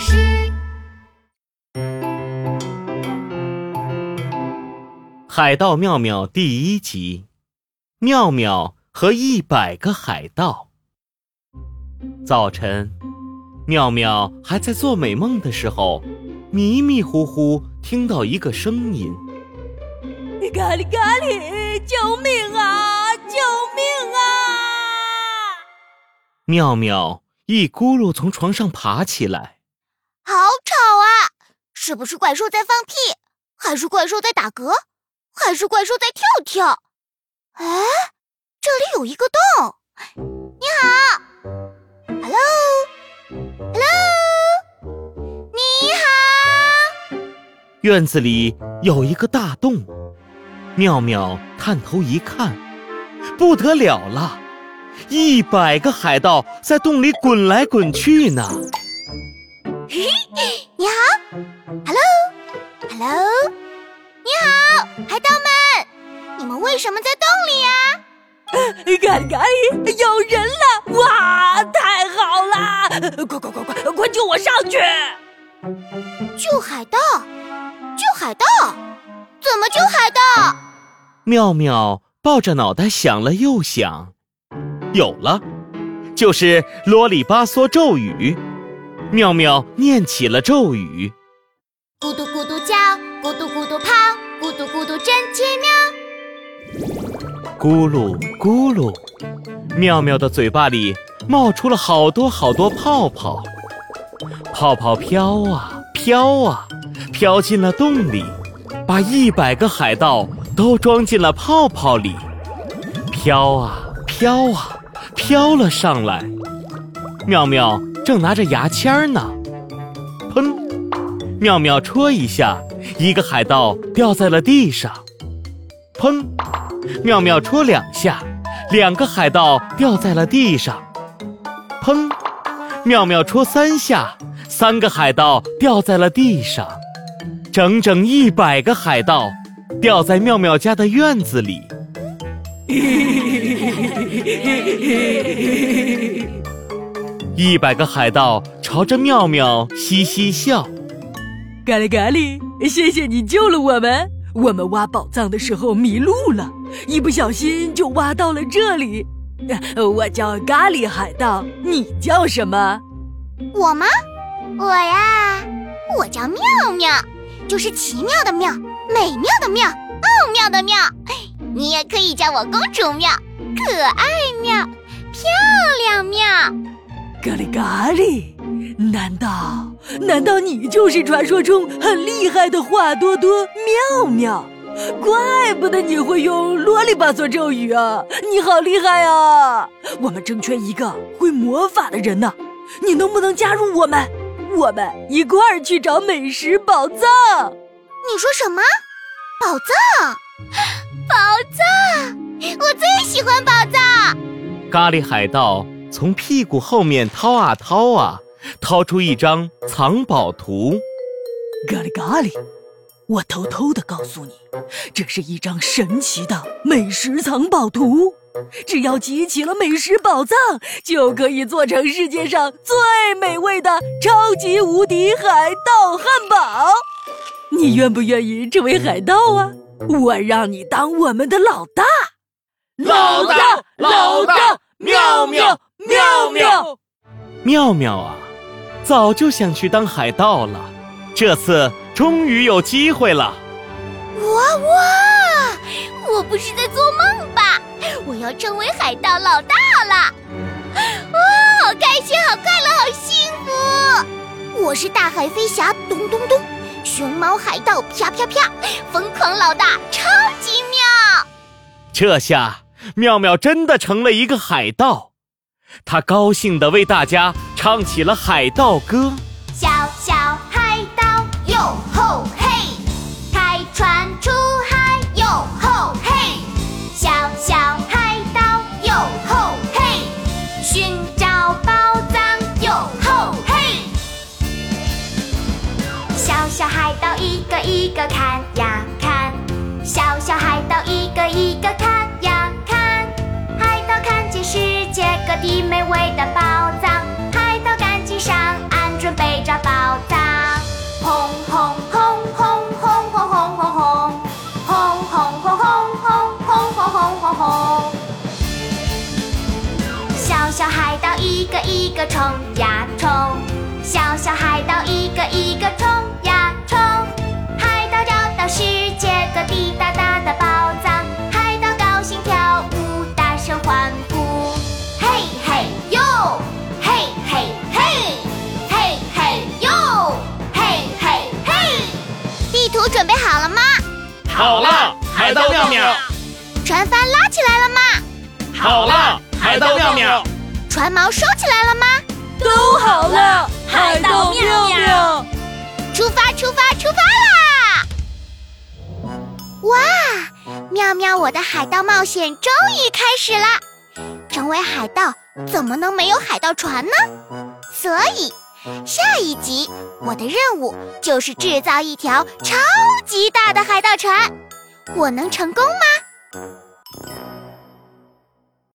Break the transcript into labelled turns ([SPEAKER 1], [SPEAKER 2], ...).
[SPEAKER 1] 事。
[SPEAKER 2] 海盗妙妙第一集：妙妙和一百个海盗。早晨，妙妙还在做美梦的时候，迷迷糊糊听到一个声音：“
[SPEAKER 3] 咖喱咖喱，救命啊！救命啊！”
[SPEAKER 2] 妙妙一咕噜从床上爬起来！
[SPEAKER 1] 是不是怪兽在放屁？还是怪兽在打嗝？还是怪兽在跳跳？哎，这里有一个洞。你好，Hello，Hello，你好。
[SPEAKER 2] 院子里有一个大洞，妙妙探头一看，不得了了，一百个海盗在洞里滚来滚去呢。
[SPEAKER 1] 嘿嘿，，Hello，Hello。你好，海盗们，你们为什么在洞里呀？
[SPEAKER 3] 咖喱咖喱，有人了！哇，太好了！快快快快快救我上去！
[SPEAKER 1] 救海盗？救海盗？怎么救海盗？
[SPEAKER 2] 妙妙抱着脑袋想了又想，有了，就是啰里吧嗦咒语。妙妙念起了咒语：
[SPEAKER 1] 咕嘟咕嘟叫。咕嘟咕嘟跑，咕嘟咕嘟真奇妙。
[SPEAKER 2] 咕噜咕噜，妙妙的嘴巴里冒出了好多好多泡泡，泡泡飘啊飘啊，飘进了洞里，把一百个海盗都装进了泡泡里，飘啊飘啊，飘了上来。妙妙正拿着牙签呢，妙妙戳一下。一个海盗掉在了地上，砰！妙妙戳两下，两个海盗掉在了地上，砰！妙妙戳三下，三个海盗掉在了地上，整整一百个海盗掉在妙妙家的院子里。一百个海盗朝着妙妙嘻嘻笑。
[SPEAKER 3] 咖喱咖喱，谢谢你救了我们。我们挖宝藏的时候迷路了，一不小心就挖到了这里。我叫咖喱海盗，你叫什么？
[SPEAKER 1] 我吗？我呀，我叫妙妙，就是奇妙的妙，美妙的妙，奥妙的妙。你也可以叫我公主妙，可爱妙，漂亮妙。
[SPEAKER 3] 咖喱咖喱。难道难道你就是传说中很厉害的华多多妙妙？怪不得你会用啰里吧嗦咒语啊！你好厉害啊！我们正缺一个会魔法的人呢，你能不能加入我们？我们一块儿去找美食宝藏。
[SPEAKER 1] 你说什么？宝藏？宝藏？我最喜欢宝藏！
[SPEAKER 2] 咖喱海盗从屁股后面掏啊掏啊。掏出一张藏宝图，
[SPEAKER 3] 咖喱咖喱，我偷偷的告诉你，这是一张神奇的美食藏宝图。只要集齐了美食宝藏，就可以做成世界上最美味的超级无敌海盗汉堡。你愿不愿意成为海盗啊？我让你当我们的老大，
[SPEAKER 4] 老大，老大，妙妙，妙妙，
[SPEAKER 2] 妙妙啊！早就想去当海盗了，这次终于有机会了！
[SPEAKER 1] 哇哇！我不是在做梦吧？我要成为海盗老大了！哇，好开心，好快乐，好幸福！我是大海飞侠，咚咚咚；熊猫海盗，啪啪啪；疯狂老大，超级妙！
[SPEAKER 2] 这下妙妙真的成了一个海盗。他高兴地为大家唱起了海盗歌：
[SPEAKER 1] 小小海盗哟吼嘿，开船出海哟吼嘿，小小海盗哟吼嘿，寻找宝藏哟吼嘿，小小海盗一个一个看呀看，小小海盗一个一个看呀看，海盗看见世界。各地美味的一个冲呀冲，小小海盗一个一个冲呀冲。海盗找到世界各地大大的宝藏，海盗高兴跳舞，大声欢呼，嘿嘿哟，嘿嘿嘿，嘿嘿哟，嘿嘿嘿。地图准备好了吗？
[SPEAKER 4] 好了，海盗妙妙。
[SPEAKER 1] 船帆拉起来了吗？
[SPEAKER 4] 好了，海盗妙妙。
[SPEAKER 1] 船锚收起来了吗？
[SPEAKER 3] 都好了，海盗妙妙。
[SPEAKER 1] 出发，出发，出发啦！哇，妙妙，我的海盗冒险终于开始了。成为海盗怎么能没有海盗船呢？所以，下一集我的任务就是制造一条超级大的海盗船。我能成功吗？